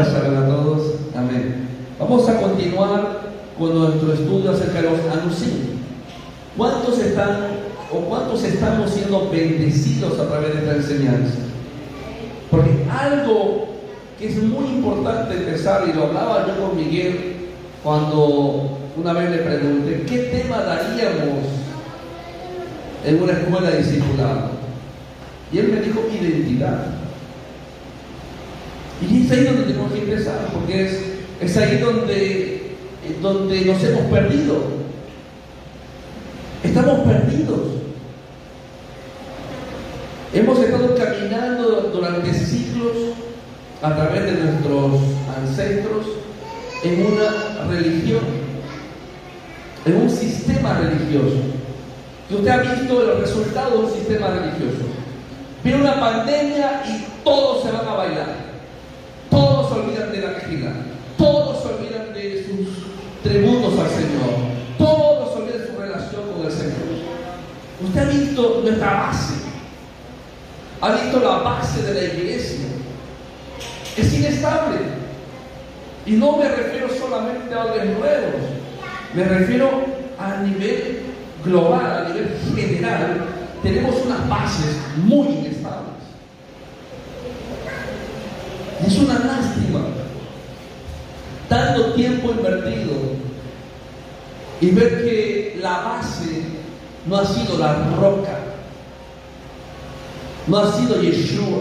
A todos. Amén. Vamos a continuar con nuestro estudio acerca de los anuncios. ¿Cuántos están o cuántos estamos siendo bendecidos a través de esta enseñanza? Porque algo que es muy importante empezar, y lo hablaba yo con Miguel cuando una vez le pregunté, ¿qué tema daríamos en una escuela de discipulado? Y él me dijo identidad. Y es ahí donde tenemos que empezar, porque es, es ahí donde, donde nos hemos perdido. Estamos perdidos. Hemos estado caminando durante siglos a través de nuestros ancestros en una religión, en un sistema religioso. Y usted ha visto los resultados de un sistema religioso. Viene una pandemia y todos se van a bailar. Todos se olvidan de sus tributos al Señor. Todos se olvidan de su relación con el Señor. Usted ha visto nuestra base. Ha visto la base de la iglesia. Es inestable. Y no me refiero solamente a los nuevos. Me refiero a nivel global, a nivel general. Tenemos unas bases muy inestables. Es una lástima tanto tiempo invertido y ver que la base no ha sido la roca, no ha sido Yeshua,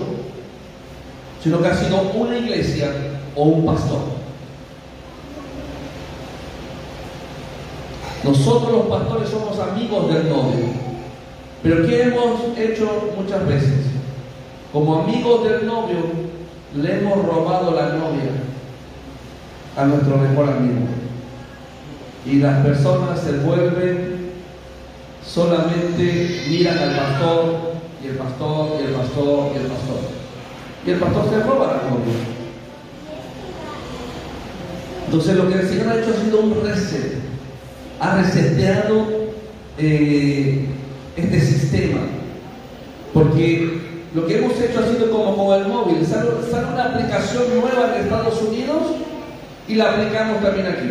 sino que ha sido una iglesia o un pastor. Nosotros los pastores somos amigos del novio, pero ¿qué hemos hecho muchas veces? Como amigos del novio, le hemos robado la novia a nuestro mejor amigo. Y las personas se vuelven, solamente miran al pastor, y el pastor, y el pastor, y el pastor. Y el pastor se roba la novia. Entonces lo que el Señor ha hecho ha sido un reset. Ha reseteado eh, este sistema. Porque lo que hemos hecho ha sido como con el móvil. Sale una aplicación nueva en Estados Unidos y la aplicamos también aquí.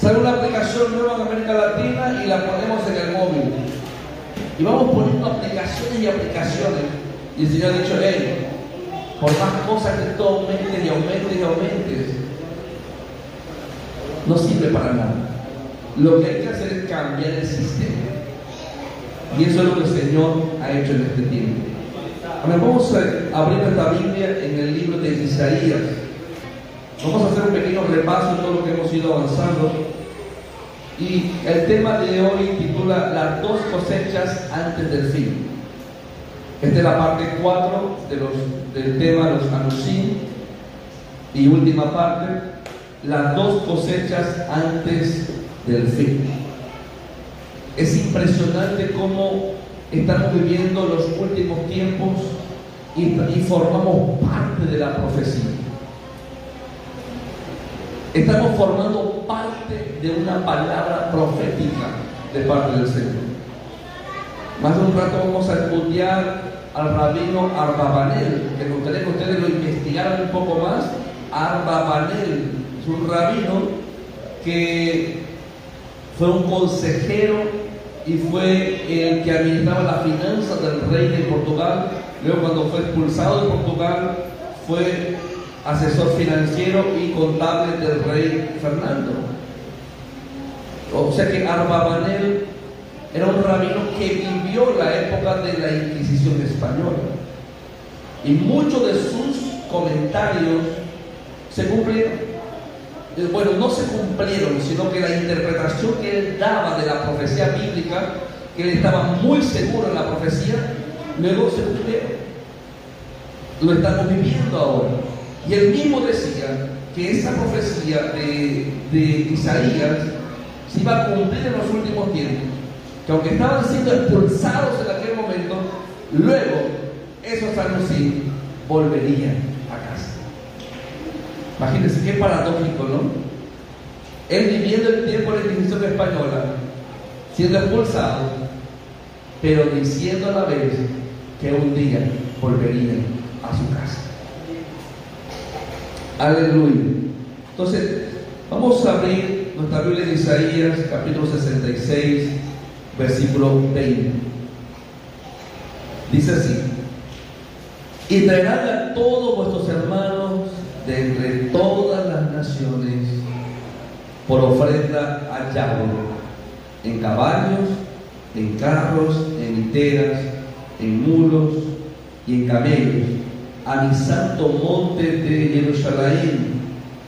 Sale una aplicación nueva en América Latina y la ponemos en el móvil. Y vamos poniendo aplicaciones y aplicaciones. Y el Señor ha dicho, hey, por más cosas que tú aumentes y aumentes y aumentes, no sirve para nada. Lo que hay que hacer es cambiar el sistema. Y eso es lo que el Señor ha hecho en este tiempo. Ahora vamos a abrir nuestra Biblia en el libro de Isaías. Vamos a hacer un pequeño repaso de todo lo que hemos ido avanzando. Y el tema de hoy titula Las dos cosechas antes del fin. Esta es la parte 4 de del tema los anuncios. Y última parte, las dos cosechas antes del fin. Es impresionante cómo estamos viviendo los últimos tiempos y, formamos parte de la profecía. Estamos formando parte de una palabra profética de parte del Señor. Más de un rato vamos a estudiar al rabino Arbabanel, que me gustaría que ustedes lo investigaran un poco más. Arbabanel es un rabino que fue un consejero y fue el que administraba las finanzas del rey de Portugal. Luego cuando fue expulsado de Portugal fue asesor financiero y contable del rey Fernando. O sea que Arbabanel era un rabino que vivió la época de la Inquisición española. Y muchos de sus comentarios se cumplieron bueno, no se cumplieron, sino que la interpretación que él daba de la profecía bíblica, que él estaba muy seguro en la profecía, luego se cumplieron. Lo estamos viviendo ahora. Y él mismo decía que esa profecía de, de Isaías se iba a cumplir en los últimos tiempos. Que aunque estaban siendo expulsados en aquel momento, luego esos anuncios volverían Imagínense qué paradójico, ¿no? Él viviendo el tiempo de la Inquisición española, siendo expulsado, pero diciendo a la vez que un día volvería a su casa. Aleluya. Entonces, vamos a abrir nuestra Biblia de Isaías, capítulo 66, versículo 20. Dice así, y traerán a todos vuestros hermanos de entre todas las naciones por ofrenda a Yahweh, en caballos, en carros, en literas, en mulos y en camellos, a mi santo monte de Jerusalén,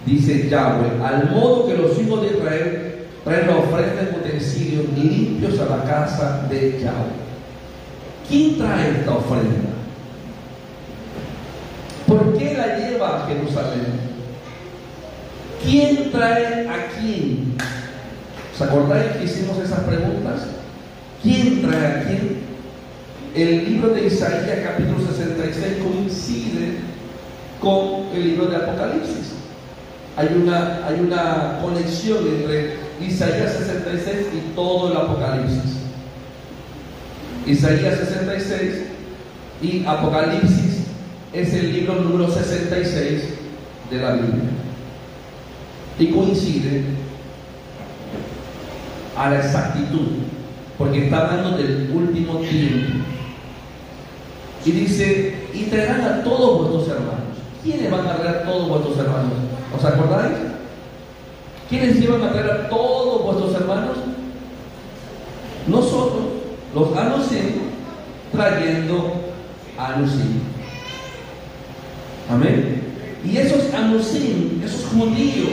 dice Yahweh, al modo que los hijos de Israel traen la ofrenda de utensilios limpios a la casa de Yahweh. ¿Quién trae esta ofrenda? ¿Por qué la lleva a Jerusalén? ¿Quién trae a quién? ¿Se acordáis que hicimos esas preguntas? ¿Quién trae a quién? El libro de Isaías capítulo 66 coincide con el libro de Apocalipsis. Hay una, hay una conexión entre Isaías 66 y todo el Apocalipsis. Isaías 66 y Apocalipsis es el libro número 66 de la Biblia. Y coincide a la exactitud, porque está hablando del último tiempo. Y dice, y a todos vuestros hermanos. ¿Quiénes van a traer a todos vuestros hermanos? ¿Os acordáis? ¿Quiénes iban a traer a todos vuestros hermanos? Nosotros, los anusim, trayendo a Anusim. Amén. Y esos anusim, esos judíos,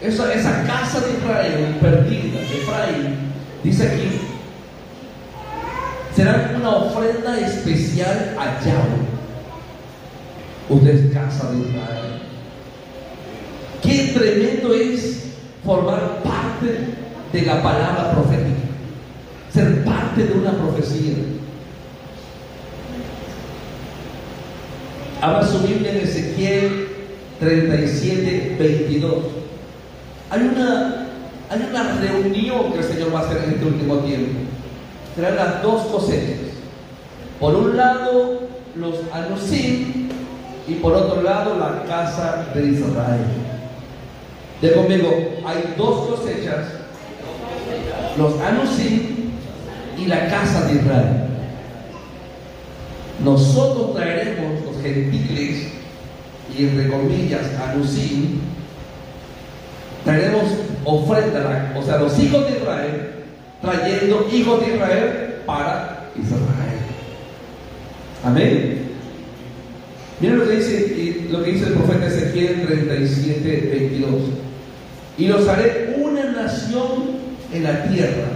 esa, esa casa de Israel perdida, de Efraín, dice aquí, será una ofrenda especial a Yahweh. Usted casa de Israel. Qué tremendo es formar parte de la palabra profética, ser parte de una profecía. Abra su Biblia en Ezequiel 37, 22. Hay una, hay una reunión que el Señor va a hacer en este último tiempo. Serán las dos cosechas. Por un lado, los anusim y por otro lado, la casa de Israel. De conmigo, hay dos cosechas, los anusim y la casa de Israel. Nosotros traeremos los gentiles y entre comillas anusim, traeremos ofrenda, o sea, los hijos de Israel, trayendo hijos de Israel para Israel. Amén. Miren lo que dice, lo que dice el profeta Ezequiel 37, 22. Y los haré una nación en la tierra,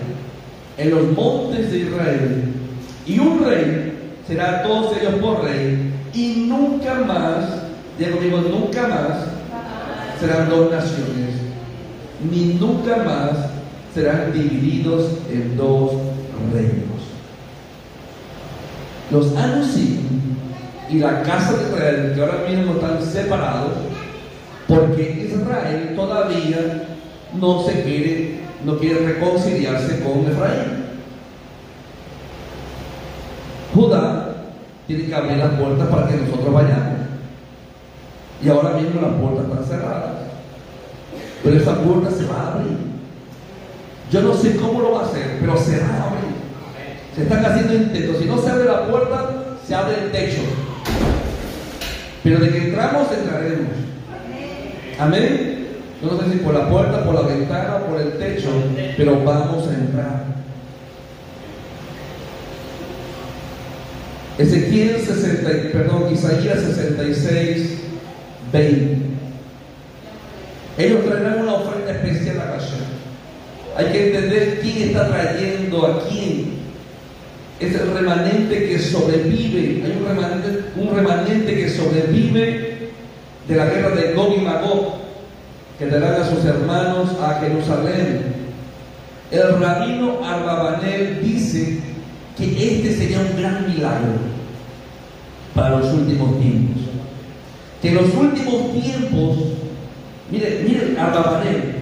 en los montes de Israel. Y un rey será a todos ellos por rey. Y nunca más, conmigo, nunca más serán dos naciones. Ni nunca más serán divididos en dos reinos. Los anusim y la casa de Israel, que ahora mismo están separados, porque Israel todavía no se quiere, no quiere reconciliarse con Efraín. Judá tiene que abrir las puertas para que nosotros vayamos. Y ahora mismo las puertas están cerradas. Pero esa puerta se va a abrir. Yo no sé cómo lo va a hacer, pero se va a abrir. Se están haciendo intentos. Si no se abre la puerta, se abre el techo. Pero de que entramos, entraremos. Amén. Yo no sé si por la puerta, por la ventana, por el techo, pero vamos a entrar. Ezequiel 60, perdón, Isaías 66, 20. Ellos traerán una ofrenda especial a Hashem. Hay que entender quién está trayendo a quién. Es el remanente que sobrevive. Hay un remanente, un remanente que sobrevive de la guerra de Gog y Magog, que darán a sus hermanos a Jerusalén. El rabino Arbabanel dice que este sería un gran milagro para los últimos tiempos. Que en los últimos tiempos, mire, mire Arbabanel,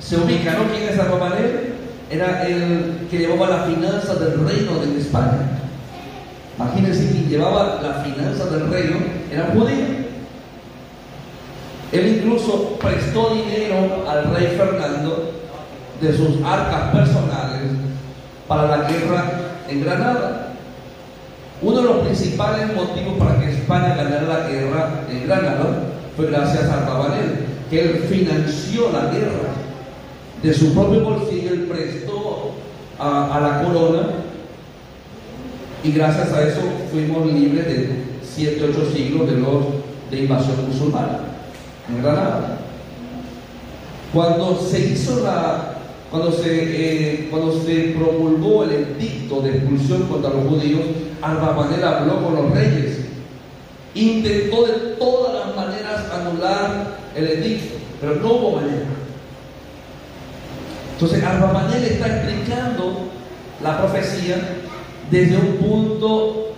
se ubica, ¿no? ¿Quién es Arbabanel? Era el que llevaba la finanza del reino de España. Imagínense quien llevaba la finanza del reino era judío. Él incluso prestó dinero al rey Fernando de sus arcas personales para la guerra en Granada. Uno de los principales motivos para que España ganara la guerra en Granada fue gracias a Rabanel, que él financió la guerra. De su propio bolsillo, él prestó a, la corona y gracias a eso fuimos libres de 7, 8 siglos de, los, de invasión musulmana en Granada. Cuando se hizo la, cuando se, eh, cuando se promulgó el edicto de expulsión contra los judíos, Arbabanel habló con los reyes. Intentó de todas las maneras anular el edicto, pero no hubo manera. Entonces Arbabanel está explicando la profecía desde un punto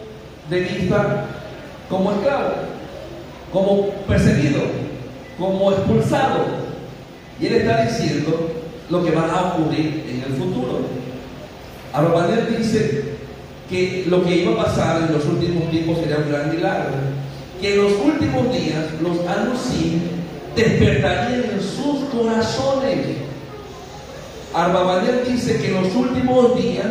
de vista como esclavo, como perseguido, como expulsado. Y él está diciendo lo que va a ocurrir en el futuro. Arbabanel dice que lo que iba a pasar en los últimos tiempos sería un gran milagro. Que en los últimos días los anusim despertarían en sus corazones. Arbabanel dice que en los últimos días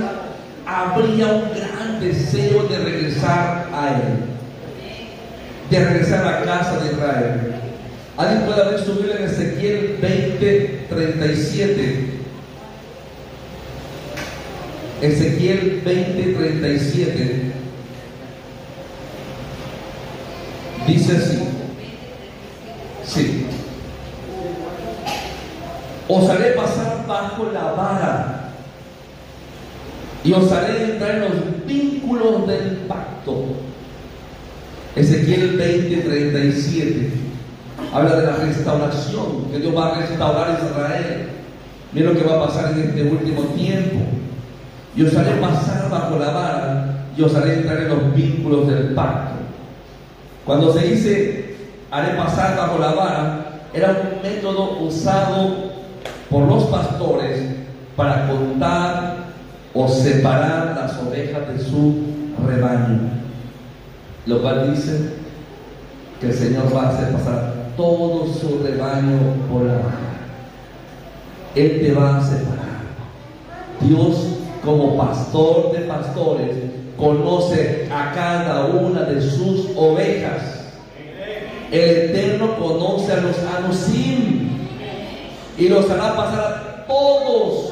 habría un gran deseo de regresar a Él, de regresar a la casa de Israel. Alguien puede ver su en Ezequiel 20, 37. Ezequiel 20, 37. Dice así. Sí. Os haré pasar bajo la vara y os haré entrar en los vínculos del pacto. Ezequiel 20, 37 habla de la restauración, que Dios va a restaurar Israel. Mira lo que va a pasar en este último tiempo. Y os haré pasar bajo la vara y os haré entrar en los vínculos del pacto. Cuando se dice haré pasar bajo la vara, era un método usado por los pastores para contar o separar las ovejas de su rebaño. Lo cual dice que el Señor va a hacer pasar todo su rebaño por la vara. Él te va a separar. Dios como pastor de pastores conoce a cada una de sus ovejas. El Eterno conoce a los anusim y los hará pasar a todos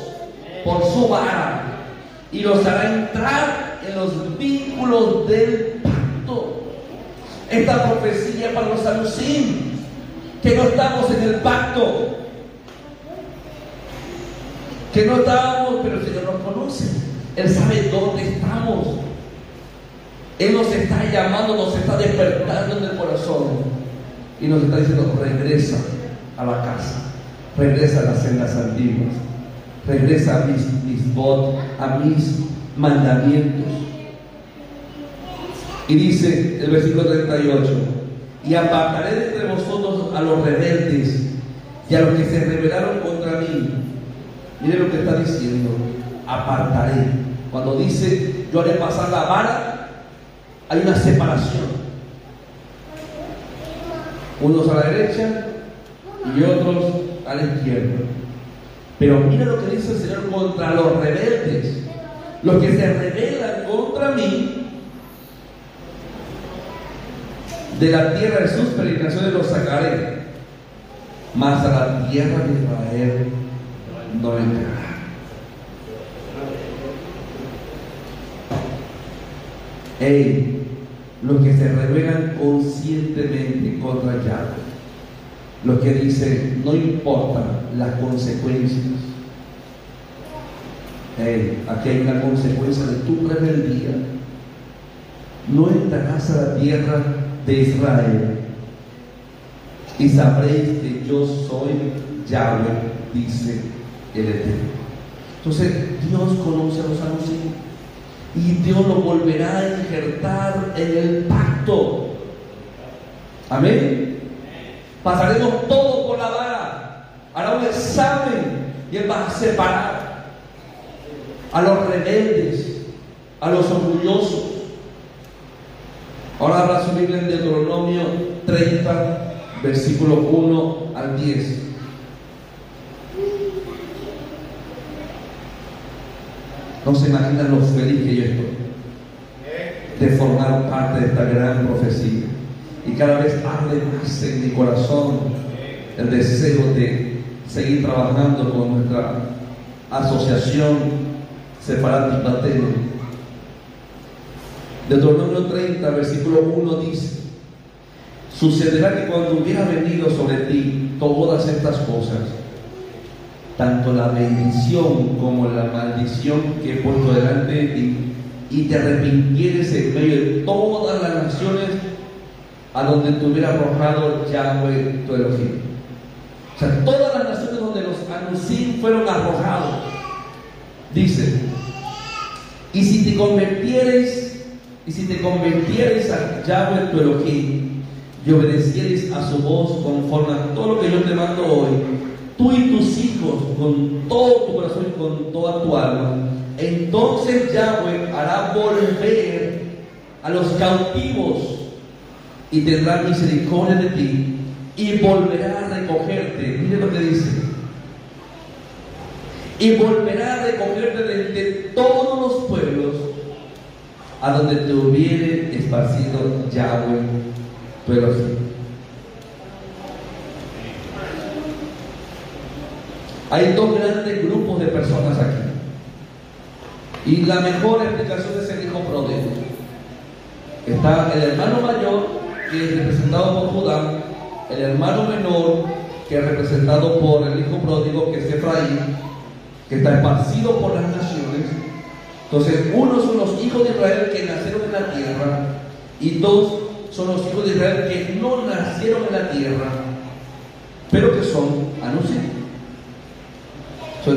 por su vara y los hará entrar en los vínculos del pacto. Esta profecía para los anusim, que no estamos en el pacto, que no estamos, pero el Señor nos conoce, Él sabe dónde estamos. Él nos está llamando, nos está despertando en el corazón y nos está diciendo, regresa a la casa, regresa a las sendas antiguas regresa a mis, mis a mis mandamientos. Y dice el versículo 38, y apartaré de entre vosotros a los rebeldes y a los que se rebelaron contra mí. Mire lo que está diciendo, apartaré. Cuando dice, yo haré pasar la vara, hay una separación. Unos a la derecha y otros a la izquierda. Pero mira lo que dice el Señor contra los rebeldes. Los que se rebelan contra mí, de la tierra de sus peregrinaciones los sacaré, mas a la tierra de Israel no entrará. Ey, los que se rebelan conscientemente contra Yahweh lo que dice, no importa las consecuencias. aquí hay una consecuencia de tu rebeldía. No entrarás a la tierra de Israel y sabréis que yo soy Yahweh, dice el Eterno. Entonces, Dios conoce a los anuncios y Dios lo volverá a injertar en el pacto. Amén. Pasaremos todo por la vara. Hará un examen y Él va a separar a los rebeldes, a los orgullosos. Ahora habla su Biblia en Deuteronomio 30, versículo 1 al 10. No se imaginan lo feliz que yo estoy de formar parte de esta gran profecía. Y cada vez arde más en mi corazón el deseo de seguir trabajando con nuestra asociación Separat Patel. Deuteronomio 30, versículo 1 dice, sucederá que cuando hubiera venido sobre ti todas estas cosas, tanto la bendición como la maldición que he puesto delante de ti, y te arrepintieres en medio de todas las a donde te hubiera arrojado Yahweh tu Elohim. O sea, todas las naciones donde los anusim fueron arrojados, dice, y si te convirtieres, y si te convirtieres a Yahweh tu Elohim, y obedecieres a su voz conforme a todo lo que yo te mando hoy, tú y tus hijos con todo tu corazón y con toda tu alma, entonces Yahweh hará volver a los cautivos y tendrá misericordia de ti y volverá a recogerte. Mire lo que dice. Y volverá a recogerte de, todos los pueblos a donde te hubiere esparcido Yahweh, tu Hay dos grandes grupos de personas aquí. Y la mejor explicación es el hijo pródigo. Está el hermano mayor, que es representado por Judá, el hermano menor, que es representado por el hijo pródigo, que es Efraín, que está esparcido por las naciones. Entonces, uno son los hijos de Israel que nacieron en la tierra, y dos son los hijos de Israel que no nacieron en la tierra, pero que son anunciados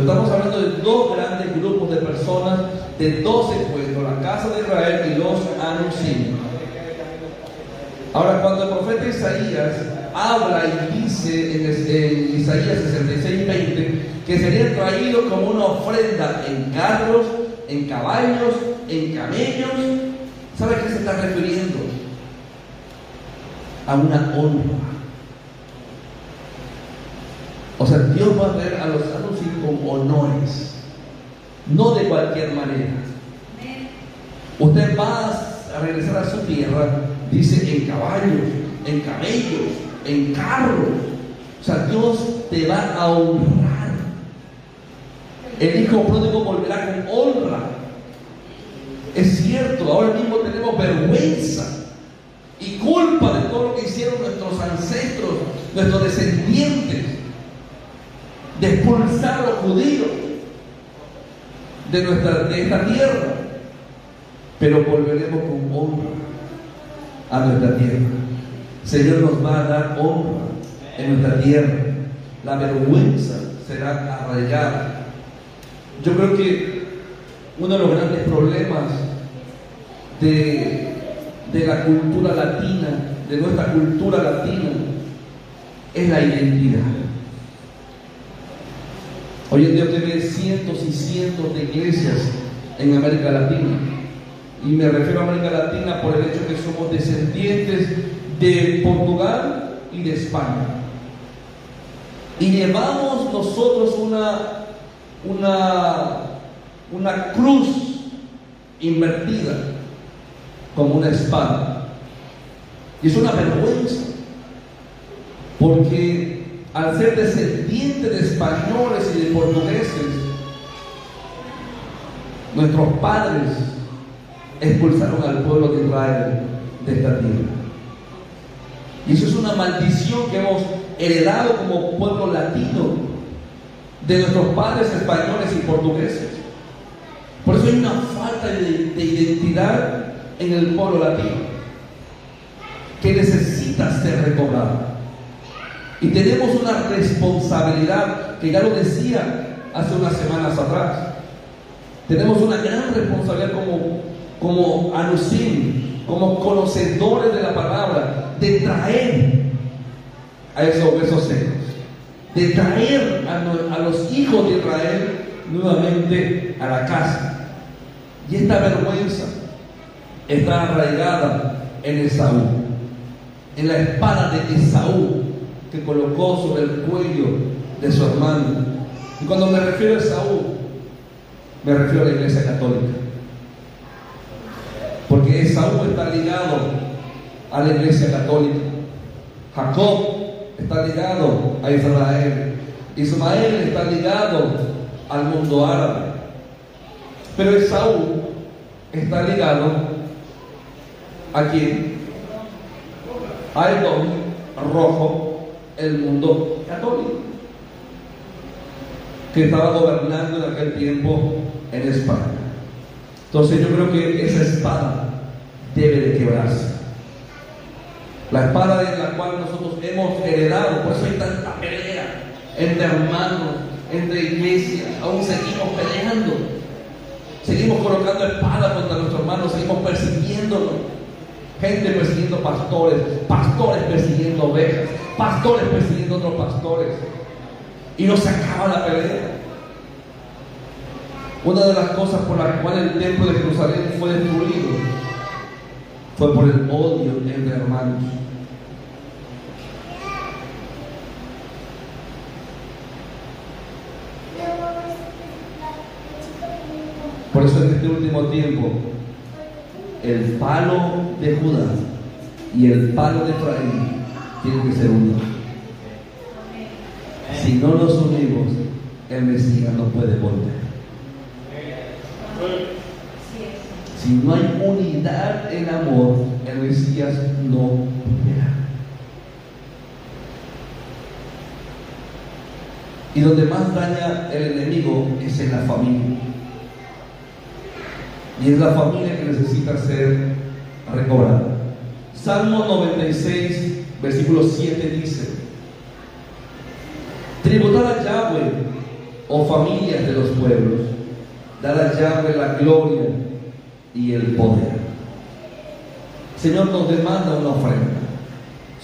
estamos hablando de dos grandes grupos de personas, de dos encuentros, la casa de Israel y los. Ahora, cuando el profeta Isaías habla y dice en, Isaías 66, 20, que serían traídos como una ofrenda en carros, en caballos, en camellos, ¿sabe a qué se está refiriendo? A una honra o sea, Dios va a ver a los sanos con honores, no de cualquier manera. Usted va a regresar a su tierra, dice, en caballos, en camellos, en carros. O sea, Dios te va a honrar. El hijo pródigo volverá con honra. Es cierto, ahora mismo tenemos vergüenza y culpa de todo lo que hicieron nuestros ancestros, nuestros descendientes de expulsar a los judíos de, nuestra, de esta tierra, pero volveremos con honra a nuestra tierra. Señor nos va a dar honra en nuestra tierra. La vergüenza será arraigada. Yo creo que uno de los grandes problemas de, de la cultura latina, de nuestra cultura latina, es la identidad. Hoy en día usted ve cientos y cientos de iglesias en América Latina. Y me refiero a América Latina por el hecho que somos descendientes de Portugal y de España. Y llevamos nosotros una, una, una cruz invertida como una espada. Y es una vergüenza. Porque al ser descendiente de españoles y de portugueses, nuestros padres expulsaron al pueblo de Israel de esta tierra. Y eso es una maldición que hemos heredado como pueblo latino de nuestros padres españoles y portugueses. Por eso hay una falta de, de identidad en el pueblo latino que necesita ser recobrada. Y tenemos una responsabilidad, que ya lo decía hace unas semanas atrás. Tenemos una gran responsabilidad como, como anusim, como conocedores de la palabra, de traer a esos besos secos, de traer a, a los hijos de Israel nuevamente a la casa. Y esta vergüenza está arraigada en Esaú, en la espada de Esaú que colocó sobre el cuello de su hermano. Y cuando me refiero a Esaú, me refiero a la iglesia católica. Esaú está ligado a la iglesia católica. Jacob está ligado a Israel. Ismael está ligado al mundo árabe. Pero Esaú está ligado a quién? A Edom rojo, el mundo católico, que estaba gobernando en aquel tiempo en España. Entonces yo creo que esa espada debe de quebrarse. La espada de la cual nosotros hemos heredado, por eso hay tanta pelea entre hermanos, entre iglesias, aún seguimos peleando. Seguimos colocando espada contra nuestros hermanos, seguimos persiguiéndolos. Gente persiguiendo pastores, pastores persiguiendo ovejas, pastores persiguiendo otros pastores. Y no se acaba la pelea. Una de las cosas por las cuales el templo de Jerusalén fue destruido fue por el odio entre hermanos. Por eso en este último tiempo, el palo de Judá y el palo de Efraín tienen que ser unidos. Si no los unimos, el Mesías no puede volver. Si no hay unidad en amor, el Mesías no volverá. Y donde más daña el enemigo es en la familia. Y es la familia que necesita ser recobrada. Salmo 96, versículo 7 dice, Tributad a Yahweh, oh familias de los pueblos, dar a Yahweh la gloria y el poder. Señor nos demanda una ofrenda.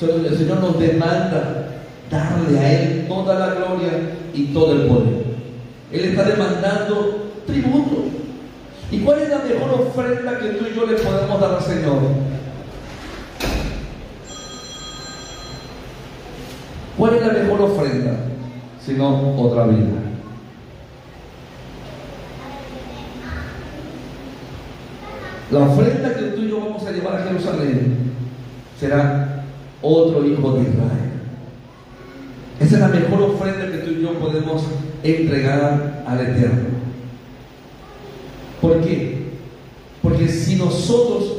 El Señor nos demanda darle a Él toda la gloria y todo el poder. Él está demandando tributo. ¿Y cuál es la mejor ofrenda que tú y yo le podemos dar al Señor? ¿Cuál es la mejor ofrenda? Sino otra vida. La ofrenda que tú y yo vamos a llevar a Jerusalén será otro hijo de Israel. Esa es la mejor ofrenda que tú y yo podemos entregar al Eterno. ¿Por qué? Porque si nosotros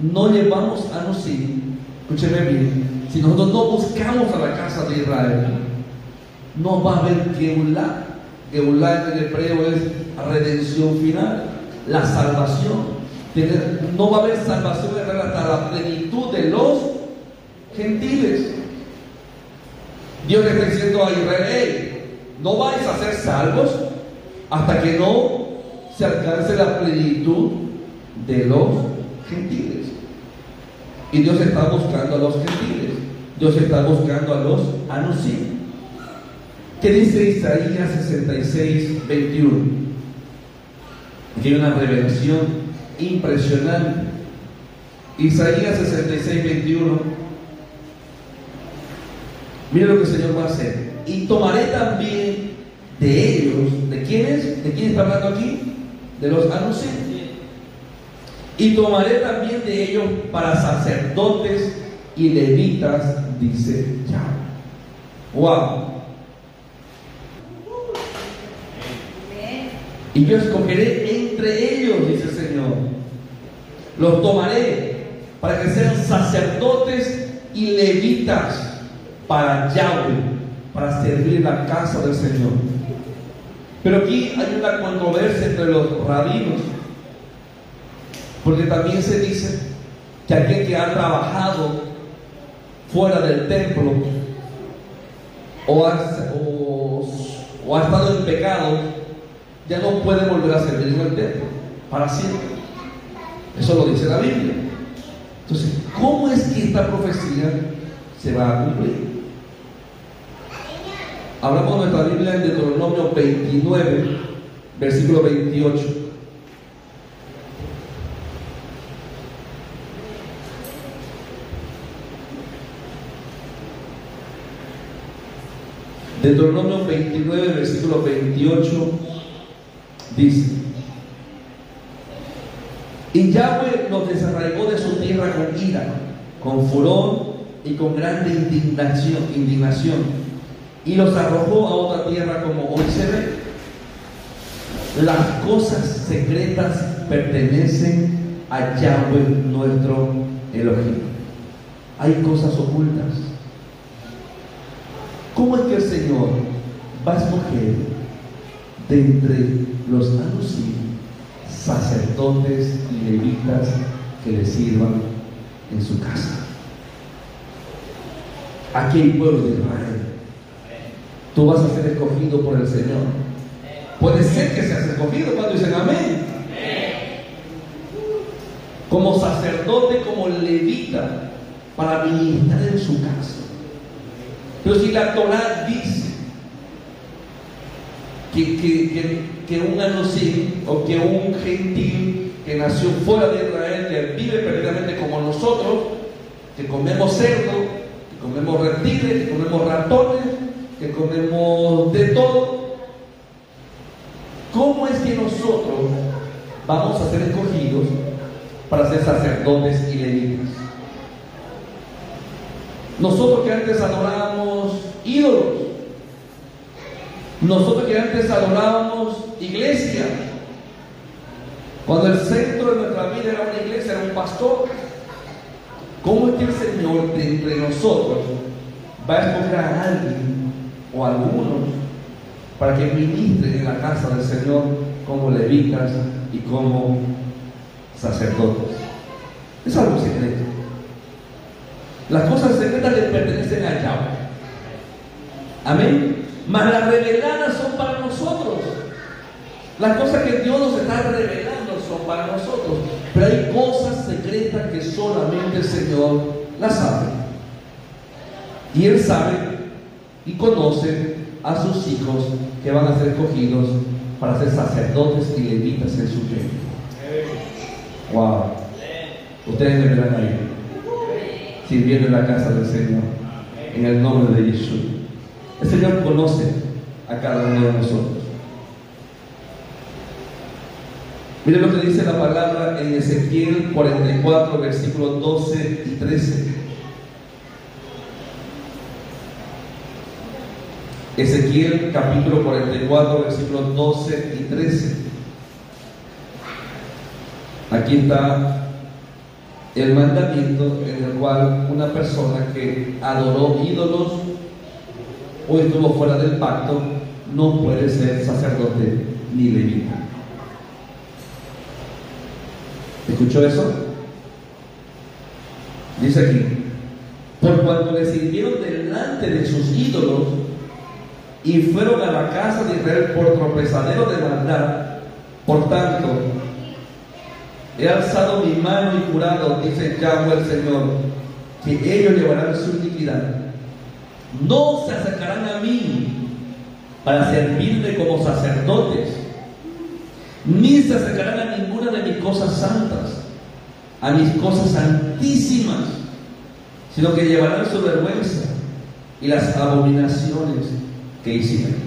no llevamos a Nosí, escúcheme bien, si nosotros no buscamos a la casa de Israel, no va a haber Geulah. Geulah en el hebreo es redención final, la salvación. No va a haber salvación hasta la plenitud de los gentiles. Dios le está diciendo a Israel, no vais a ser salvos hasta que no se alcance la plenitud de los gentiles. Y Dios está buscando a los gentiles. Dios está buscando a los anuncios. ¿Qué dice Isaías 66, 21? Aquí hay una revelación impresionante. Isaías 66, 21. Mira lo que el Señor va a hacer. Y tomaré también de ellos, ¿de quiénes? ¿De quién está hablando aquí? De los anuncios. Y tomaré también de ellos para sacerdotes y levitas, dice ya. Wow. Y yo escogeré entre ellos, dice el Señor. Los tomaré para que sean sacerdotes y levitas para Yahweh, para servir la casa del Señor. Pero aquí hay una controversia entre los rabinos, porque también se dice que aquel que ha trabajado fuera del templo o o ha estado en pecado, ya no puede volver a servir en el templo para siempre. Eso lo dice la Biblia. Entonces, ¿cómo es que esta profecía se va a cumplir? Hablamos de nuestra Biblia en Deuteronomio 29, versículo 28. Deuteronomio 29, versículo 28, dice, y Yahweh los desarraigó de su tierra con ira, con furor y con grande indignación, indignación, y los arrojó a otra tierra como hoy se ve. Las cosas secretas pertenecen a Yahweh nuestro Elohim. Hay cosas ocultas. ¿Cómo es que el Señor va a escoger de entre los anuncios sacerdotes y levitas que le sirvan en su casa. Aquí hay pueblo de Israel. Tú vas a ser escogido por el Señor. Puede ser que seas escogido cuando dicen amén. Como sacerdote, como levita, para ministrar en su casa. Pero si la Torah dice que, un anocín o que un gentil que nació fuera de Israel, que vive perdidamente como nosotros, que comemos cerdo, que comemos reptiles, que comemos ratones, que comemos de todo, ¿cómo es que nosotros vamos a ser escogidos para ser sacerdotes y levitas? Nosotros que antes adorábamos ídolos, nosotros que antes adorábamos iglesia, cuando el centro de nuestra vida era una iglesia, era un pastor, ¿cómo es que el Señor de entre nosotros va a escoger a alguien o algunos para que ministren en la casa del Señor como levitas y como sacerdotes? Es algo secreto. Las cosas secretas le pertenecen a Yahweh. Amén. Mas las reveladas son para nosotros. Las cosas que Dios nos está revelando son para nosotros. Pero hay cosas secretas que solamente el Señor las sabe. Y Él sabe y conoce a sus hijos que van a ser escogidos para ser sacerdotes y levitas en su reino. Wow. Ustedes me verán ahí, sirviendo en la casa del Señor, en el nombre de Jesús. El Señor conoce a cada uno de nosotros. Mire lo que dice la palabra en Ezequiel 44, versículos 12 y 13. Ezequiel capítulo 44, versículos 12 y 13. Aquí está el mandamiento en el cual una persona que adoró ídolos o estuvo fuera del pacto, no puede ser sacerdote ni levita. ¿Escuchó eso? Dice aquí, por cuanto le sirvieron delante de sus ídolos y fueron a la casa de Israel por tropezadero de maldad, por tanto, he alzado mi mano y jurado, dice Yahweh el Señor, que ellos llevarán su iniquidad no se acercarán a mí para servirme como sacerdotes, ni se acercarán a ninguna de mis cosas santas, a mis cosas santísimas, sino que llevarán su vergüenza y las abominaciones que hicieron.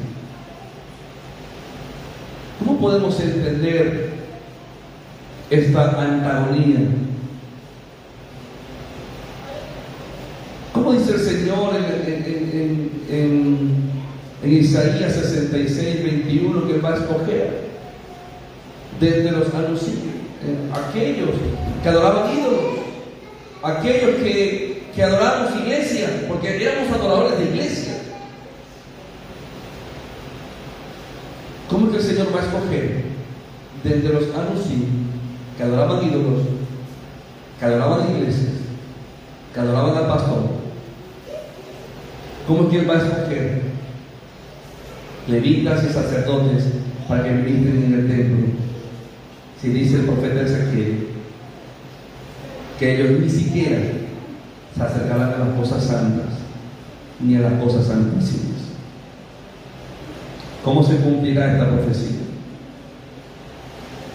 ¿Cómo podemos entender esta antagonía ¿Cómo dice el Señor en, Isaías 66, 21 que va a escoger? Desde los anuncios, aquellos que adoraban ídolos, aquellos que, que iglesia, porque éramos adoradores de iglesia. ¿Cómo que el Señor va a escoger desde los anuncios que adoraban ídolos, que adoraban iglesias, que adoraban al pastor, ¿Cómo Él va a escoger levitas y sacerdotes para que ministren en el templo? Si dice el profeta Ezequiel que ellos ni siquiera se acercarán a las cosas santas ni a las cosas santísimas. ¿Cómo se cumplirá esta profecía?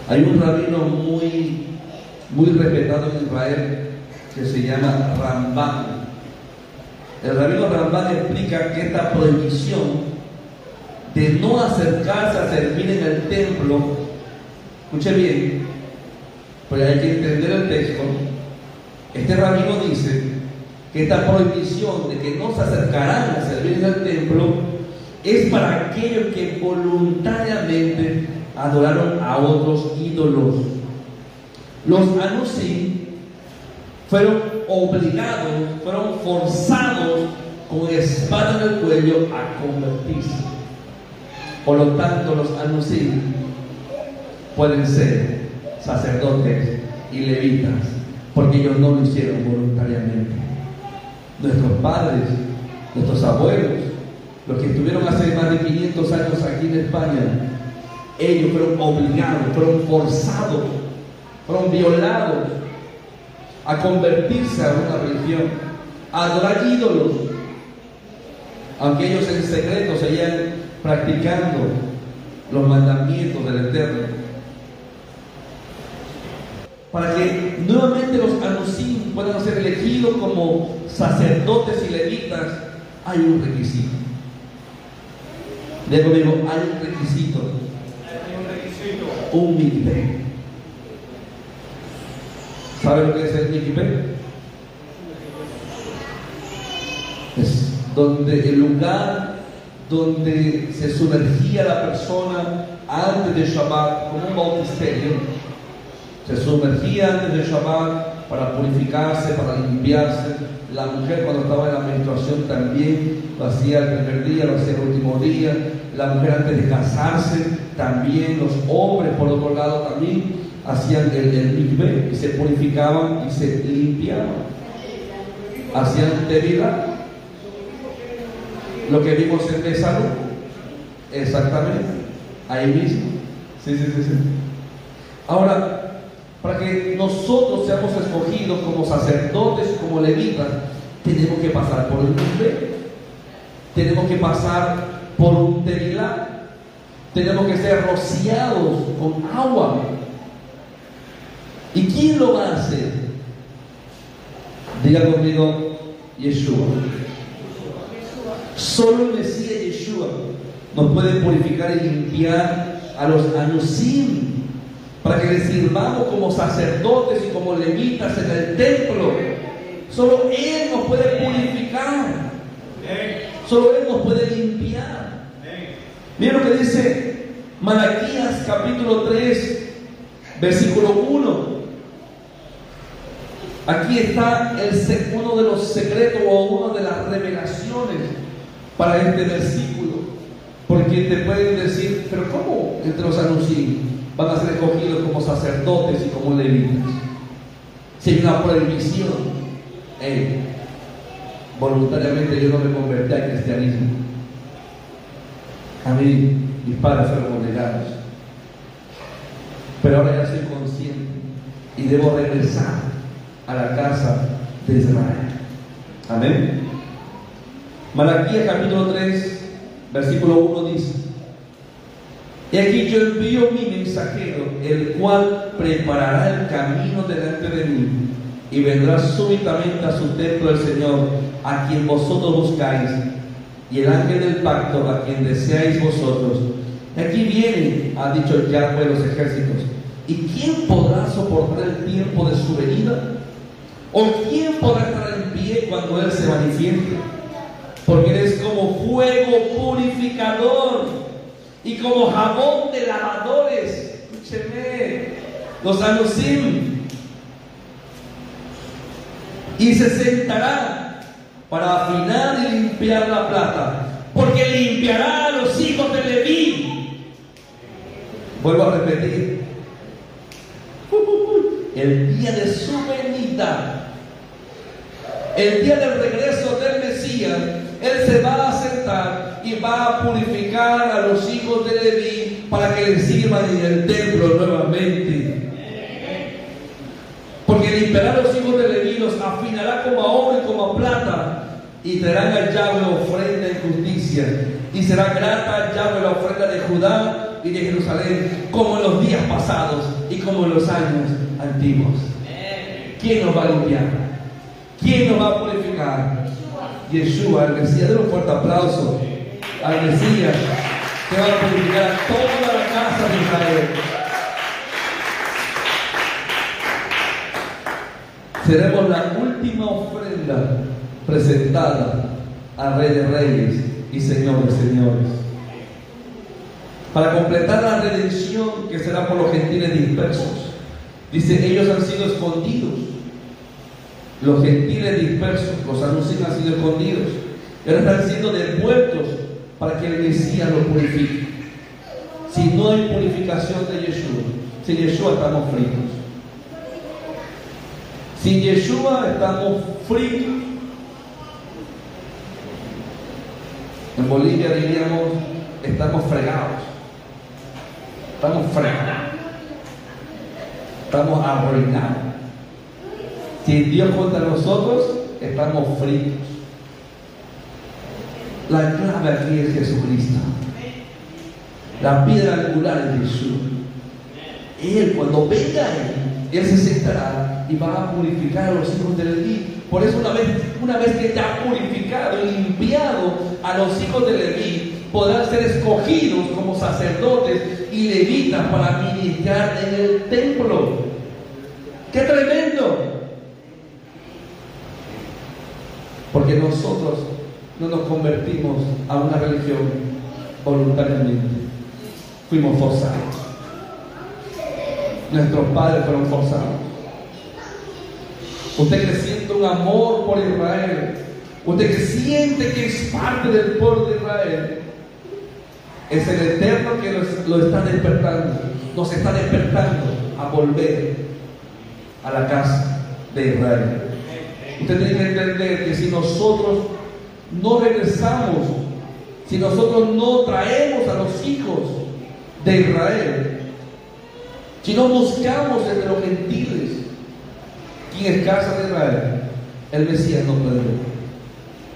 Hay un rabino muy, muy respetado en Israel que se llama Rambam El rabino Rambán explica que esta prohibición de no acercarse a servir en el templo, escuche bien, porque hay que entender el texto, este rabino dice que esta prohibición de que no se acercarán a servir en el templo es para aquellos que voluntariamente adoraron a otros ídolos. Los anusim fueron obligados, fueron forzados con espada en el cuello a convertirse. Por lo tanto, los anusim pueden ser sacerdotes y levitas, porque ellos no lo hicieron voluntariamente. Nuestros padres, nuestros abuelos, los que estuvieron hace más de 500 años aquí en España, ellos fueron obligados, fueron forzados, fueron violados a convertirse a una religión, a adorar ídolos, aunque ellos en secreto seguían practicando los mandamientos del Eterno. Para que nuevamente los anusim puedan ser elegidos como sacerdotes y levitas, hay un requisito. De conmigo, hay un requisito. Un mikveh. ¿Sabe lo que es el mikveh? Es donde el lugar donde se sumergía la persona antes de Shabbat, como un bautisterio. Se sumergía antes de Shabbat para purificarse, para limpiarse. La mujer cuando estaba en la menstruación también lo hacía el primer día, lo hacía el último día. La mujer antes de casarse también. Los hombres, por otro lado, también hacían el, el y se purificaban y se limpiaban. Hacían tevilá lo que vimos en Pesaro, exactamente, ahí mismo. Sí, sí, sí, sí. Ahora, para que nosotros seamos escogidos como sacerdotes, como levitas, tenemos que pasar por el nivel, tenemos que pasar por un tevilá, tenemos que ser rociados con agua. ¿Y quién lo va a hacer? Diga conmigo, Yeshua. Solo el Mesías Yeshua nos puede purificar y limpiar a los anusim para que les sirvamos como sacerdotes y como levitas en el templo. Solo Él nos puede purificar. Solo Él nos puede limpiar. Miren lo que dice Malaquías capítulo 3, versículo 1. Aquí está el, uno de los secretos o una de las revelaciones para este versículo, porque te pueden decir, pero ¿cómo entre los anuncios van a ser escogidos como sacerdotes y como levitas? Si hay una prohibición, voluntariamente yo no me convertí al cristianismo. A mí, mis padres fueron obligados. Pero ahora ya soy consciente y debo regresar a la casa de Israel. Amén. Malaquías capítulo 3, versículo 1 dice, y aquí yo envío mi mensajero, el cual preparará el camino delante de mí, y vendrá súbitamente a su templo el Señor, a quien vosotros buscáis, y el ángel del pacto, a quien deseáis vosotros. Y aquí viene, ha dicho Yahweh los ejércitos, ¿y quién podrá soportar el tiempo de su venida? ¿O quién podrá estar en pie cuando Él se manifieste? Porque eres como fuego purificador y como jabón de lavadores. Escúcheme, los anusim. Y se sentará para afinar y limpiar la plata, porque limpiará a los hijos de Leví. Vuelvo a repetir. El día de su venida, el día del regreso del Mesías, él se va a sentar y va a purificar a los hijos de Leví para que les sirvan en el templo nuevamente. Porque limpiará a los hijos de Leví, los afinará como a oro y como a plata, y traerán al Yahweh ofrenda y justicia. Y será grata al Yahweh la ofrenda de Judá y de Jerusalén, como en los días pasados y como en los años antiguos. ¿Quién nos va a limpiar? ¿Quién nos va a purificar? Yeshua, al Mesías. De un fuerte aplauso al Mesías que va a purificar toda la casa de Israel. Seremos la última ofrenda presentada al Rey Reyes y Señor de Señores. Para completar la redención que será por los gentiles dispersos. Dice, ellos han sido escondidos. Los gentiles dispersos, los anuncios han sido escondidos. Ahora están siendo devueltos para que el Mesías lo purifique. Si no hay purificación de Yeshua, sin Yeshua estamos fritos. Sin Yeshua estamos fritos. En Bolivia diríamos, estamos fregados. Estamos fregados. Estamos arruinados. Si Dios contra nosotros, estamos fritos. La clave aquí es Jesucristo. La piedra angular es Jesús. Él, cuando venga Él, Él se sentará y va a purificar a los hijos de Leví. Por eso una vez, una vez que ya purificado y limpiado a los hijos de Leví, podrán ser escogidos como sacerdotes y levitas para ministrar en el templo. ¡Qué tremendo! Porque nosotros no nos convertimos a una religión voluntariamente. Fuimos forzados. Nuestros padres fueron forzados. Usted que siente un amor por Israel, usted que siente que es parte del pueblo de Israel, es el Eterno que lo está despertando, nos está despertando a volver a la casa de Israel. Usted tiene que entender que si nosotros no regresamos, si nosotros no traemos a los hijos de Israel, si no buscamos entre los gentiles quién es casa de Israel, el Mesías no puede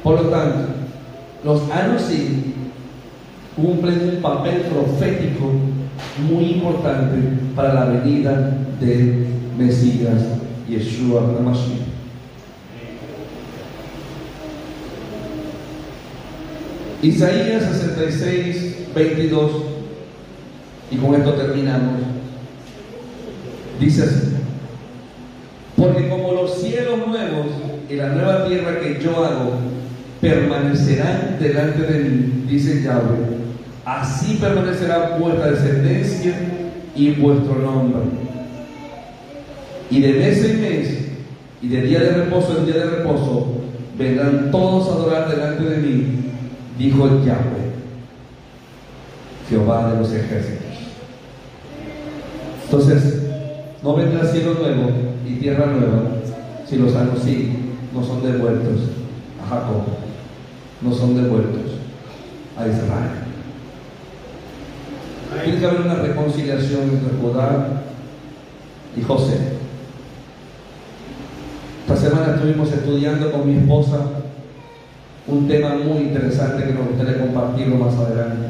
Por lo tanto, los anuncios cumplen un papel profético muy importante para la venida del Mesías Yeshua HaMashiach. Isaías 66, 22, y con esto terminamos. Dice así, porque como los cielos nuevos y la nueva tierra que yo hago permanecerán delante de mí, dice Yahweh, así permanecerá vuestra descendencia y vuestro nombre. Y de mes en mes, y de día de reposo en día de reposo, vendrán todos a adorar delante de mí dijo Yahweh, Jehová de los ejércitos. Entonces, no vendrá cielo nuevo y tierra nueva si los años no son devueltos a Jacob, no son devueltos a Israel. Tiene que haber una reconciliación entre Judá y José. Esta semana estuvimos estudiando con mi esposa un tema muy interesante que nos gustaría compartirlo más adelante.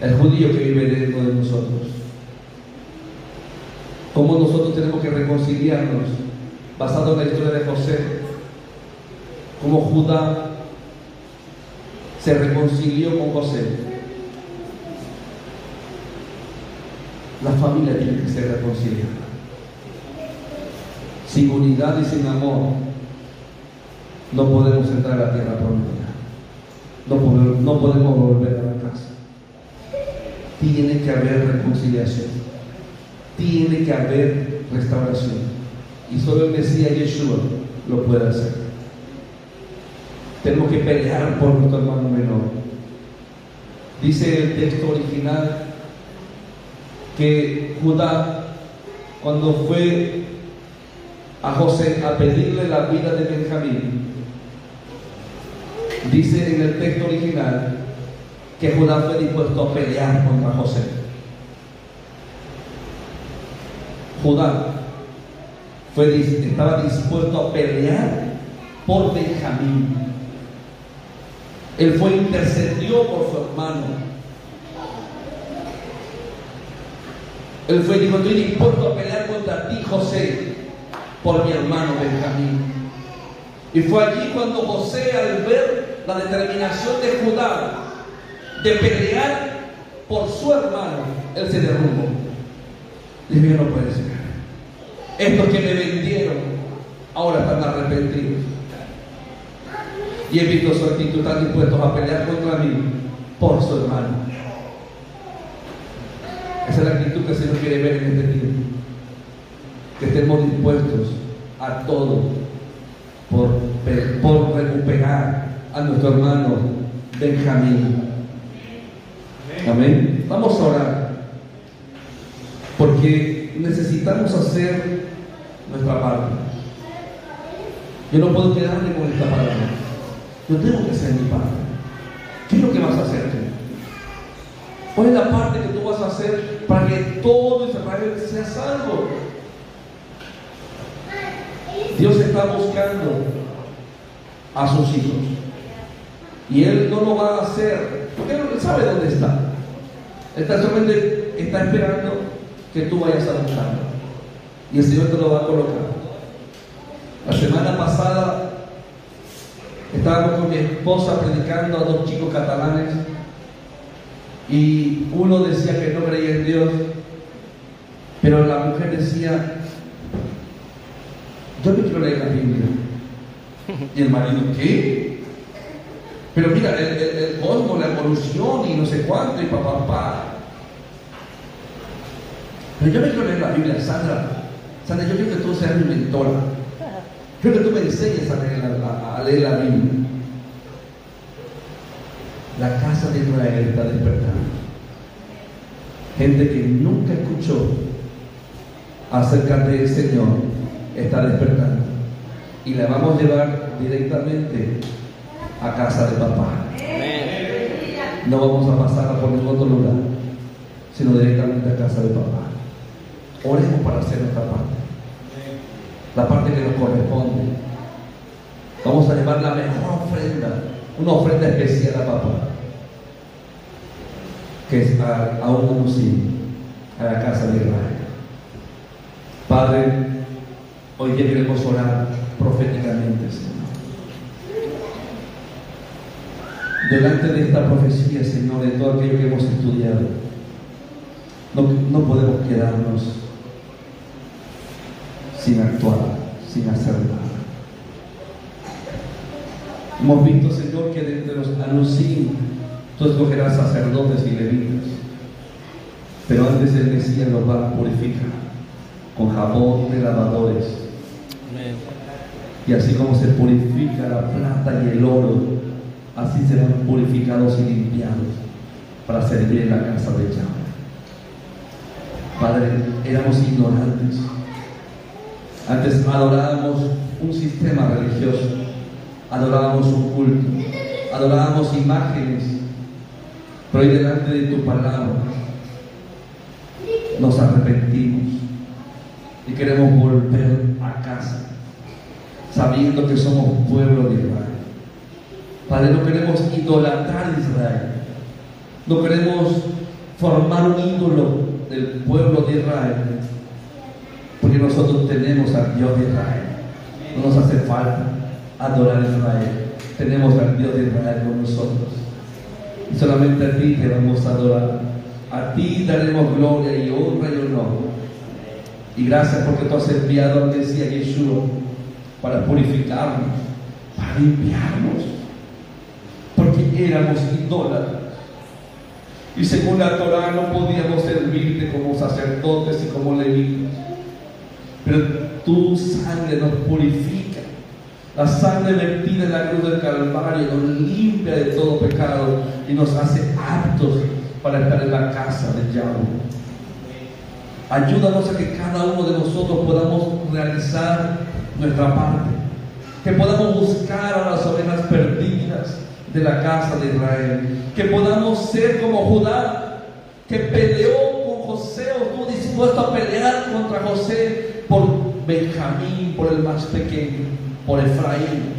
El judío que vive dentro de nosotros. Cómo nosotros tenemos que reconciliarnos basado en la historia de José. Cómo Judá se reconcilió con José. La familia tiene que ser reconciliada. Sin unidad y sin amor no podemos entrar a la tierra prometida. No podemos, no podemos volver a la casa. Tiene que haber reconciliación. Tiene que haber restauración. Y solo el Mesías Yeshua lo puede hacer. Tenemos que pelear por nuestro hermano menor. Dice el texto original que Judá, cuando fue a José a pedirle la vida de Benjamín, Dice en el texto original que Judá fue dispuesto a pelear contra José. Judá fue, estaba dispuesto a pelear por Benjamín. Él fue intercedió por su hermano. Él fue dijo, estoy dispuesto a pelear contra ti, José, por mi hermano Benjamín. Y fue allí cuando José, al ver la determinación de Judá de pelear por su hermano, él se derrumbó. Dijo, no puede ser. Estos que me vendieron ahora están arrepentidos. Y he visto su actitud, están dispuestos a pelear contra mí por su hermano. Esa es la actitud que el Señor quiere ver en este tiempo. Que estemos dispuestos a todo por, por recuperar a nuestro hermano Benjamín. Amén. Vamos a orar. Porque necesitamos hacer nuestra parte. Yo no puedo quedarme con esta palabra. Yo tengo que hacer mi parte. ¿Qué es lo que vas a hacer tú? ¿Cuál es la parte que tú vas a hacer para que todo Israel sea salvo? Dios está buscando a sus hijos. Y Él no lo va a hacer, porque Él sabe dónde está. Está solamente está esperando que tú vayas a buscarlo. Y el Señor te lo va a colocar. La semana pasada estábamos con mi esposa predicando a dos chicos catalanes y uno decía que no creía en Dios, pero la mujer decía, yo no quiero leer la Biblia. Y el marido, ¿qué? Pero mira, el, el, cosmos, la evolución y no sé cuánto, y papá, papá. Pero yo no quiero leer la Biblia, Sandra. Sandra, yo quiero que tú seas mi mentora. Quiero que tú me enseñes a leer, a, a leer la Biblia. La casa de Israel está despertando. Gente que nunca escuchó acerca del Señor está despertando. Y la vamos a llevar directamente a casa de papá. No vamos a pasar por ningún otro lugar, sino directamente a casa de papá. Oremos para hacer nuestra parte. La parte que nos corresponde. Vamos a llevar la mejor ofrenda, una ofrenda especial a papá, que es a, a un a la casa de Israel. Padre, hoy día queremos orar proféticamente, Señor. Delante de esta profecía, Señor, de todo aquello que hemos estudiado, no, no podemos quedarnos sin actuar, sin hacer nada. Hemos visto, Señor, que desde los anuncios tú escogerás sacerdotes y levitas, pero antes el Mesías los va a purificar con jabón de lavadores. Y así como se purifica la plata y el oro, así serán purificados y limpiados para servir en la casa de Yahweh. Padre, éramos ignorantes. Antes adorábamos un sistema religioso, adorábamos un culto, adorábamos imágenes, pero hoy delante de tu palabra nos arrepentimos y queremos volver a casa, sabiendo que somos pueblo de Israel. Padre, no queremos idolatrar a Israel, no queremos formar un ídolo del pueblo de Israel, porque nosotros tenemos al Dios de Israel. No nos hace falta adorar a Israel, tenemos al Dios de Israel con nosotros. Y solamente a ti te vamos a adorar. A ti daremos gloria y honra y honor. Y gracias porque tú has enviado al Mesías Yeshua para purificarnos, para limpiarnos, porque éramos idólatras. Y según la Torah no podíamos servirte como sacerdotes y como levitas. Pero tu sangre nos purifica. La sangre vertida en la cruz del Calvario nos limpia de todo pecado y nos hace aptos para estar en la casa de Yahweh. Ayúdanos a que cada uno de nosotros podamos realizar nuestra parte, que podamos buscar a las ovejas perdidas de la casa de Israel, que podamos ser como Judá, que peleó con José o estuvo dispuesto a pelear contra José por Benjamín, por el más pequeño, por Efraín.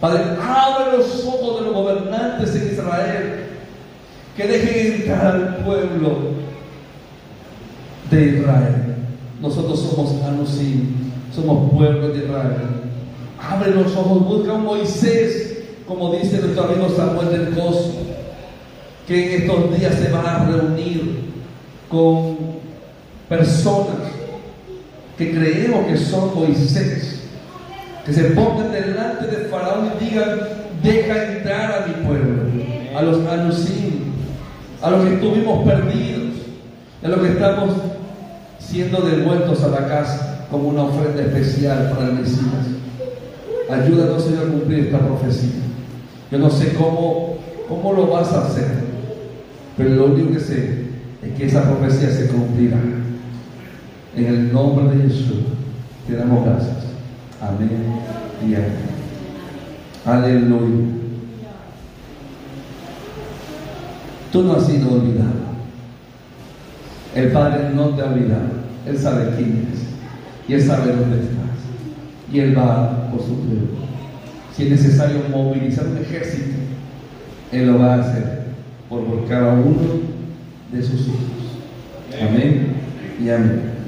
Padre, abre los ojos de los gobernantes en Israel, que dejen entrar al pueblo de Israel. Nosotros somos Anusim, somos pueblo de Israel. Abre los ojos, busca a Moisés, como dice nuestro amigo Samuel del Coso, que en estos días se va a reunir con personas que creemos que son Moisés, que se pongan delante de Faraón y digan, deja entrar a mi pueblo, a los anusim, a los que estuvimos perdidos, a los que estamos siendo devueltos a la casa como una ofrenda especial para el Mesías. Ayúdanos, Señor, a cumplir esta profecía. Yo no sé cómo, cómo lo vas a hacer, pero lo único que sé es que esa profecía se cumplirá. En el nombre de Jesús te damos gracias. Amén y amén. Aleluya. Tú no has sido olvidado. El Padre no te ha olvidado. Él sabe quién eres. Y Él sabe dónde estás. Y Él va por su pueblo. Si es necesario movilizar un ejército, Él lo va a hacer por cada uno de sus hijos. Amén y amén.